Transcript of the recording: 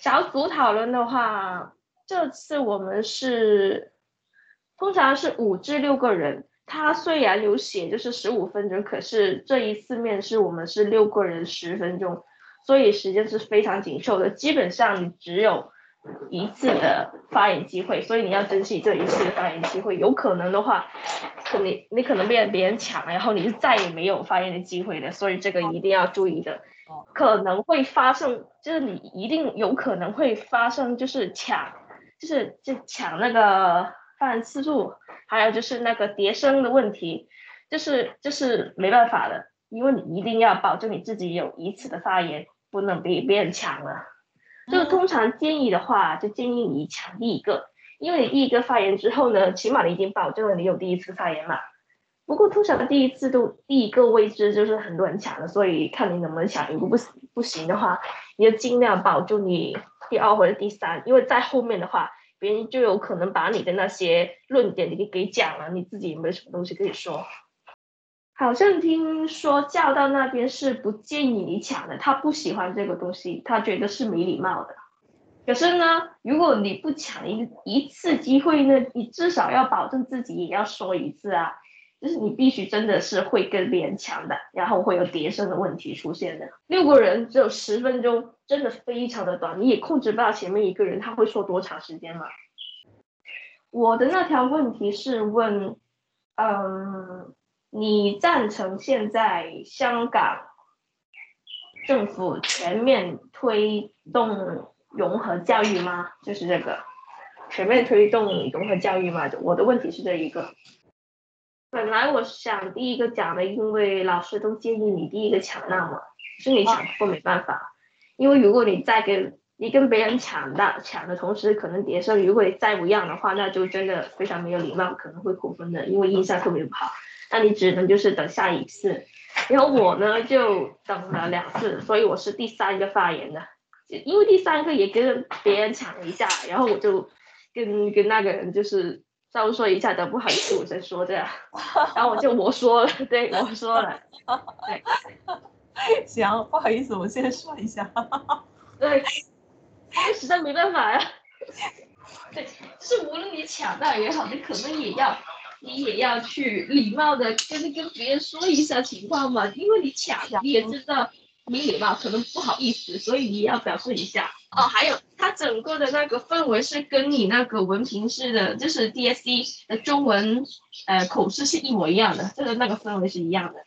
小组讨论的话，这次我们是通常是五至六个人。他虽然有写就是十五分钟，可是这一次面试我们是六个人十分钟，所以时间是非常紧凑的。基本上你只有一次的发言机会，所以你要珍惜这一次的发言机会。有可能的话，你你可能被别人抢了，然后你是再也没有发言的机会的。所以这个一定要注意的，可能会发生，就是你一定有可能会发生，就是抢，就是就抢那个发言次数。还有就是那个叠声的问题，就是就是没办法的，因为你一定要保证你自己有一次的发言，不能被别人抢了。就通常建议的话，就建议你抢第一个，因为你第一个发言之后呢，起码你已经保证了你有第一次发言嘛。不过通常的第一次都第一个位置就是很多人抢的，所以看你能不能抢。如果不不行的话，你就尽量保住你第二或者第三，因为在后面的话。别人就有可能把你的那些论点给给讲了，你自己也没什么东西可以说。好像听说教导那边是不建议你抢的，他不喜欢这个东西，他觉得是没礼貌的。可是呢，如果你不抢一一次机会呢，你至少要保证自己也要说一次啊。就是你必须真的是会跟别人抢的，然后会有叠声的问题出现的。六个人只有十分钟，真的非常的短，你也控制不到前面一个人他会说多长时间嘛。我的那条问题是问，嗯，你赞成现在香港政府全面推动融合教育吗？就是这个，全面推动融合教育吗？我的问题是这一个。本来我想第一个讲的，因为老师都建议你第一个抢到嘛，是你抢不过没办法，因为如果你再跟你跟别人抢的抢的同时可能叠声，如果再不让的话，那就真的非常没有礼貌，可能会扣分的，因为印象特别不好。那你只能就是等下一次，然后我呢就等了两次，所以我是第三个发言的，因为第三个也跟别人抢了一下，然后我就跟跟那个人就是。稍微说一下的，不好意思，我先说这样，然后我就我说了，对，我说了，对，行，不好意思，我先说一下，对，实在没办法呀，对，就是无论你抢到也好，你可能也要，你也要去礼貌的跟跟别人说一下情况嘛，因为你抢，你也知道。没礼貌，可能不好意思，所以你要表示一下哦。还有，它整个的那个氛围是跟你那个文凭式的，就是 DSE 的中文呃口试是一模一样的，这个那个氛围是一样的。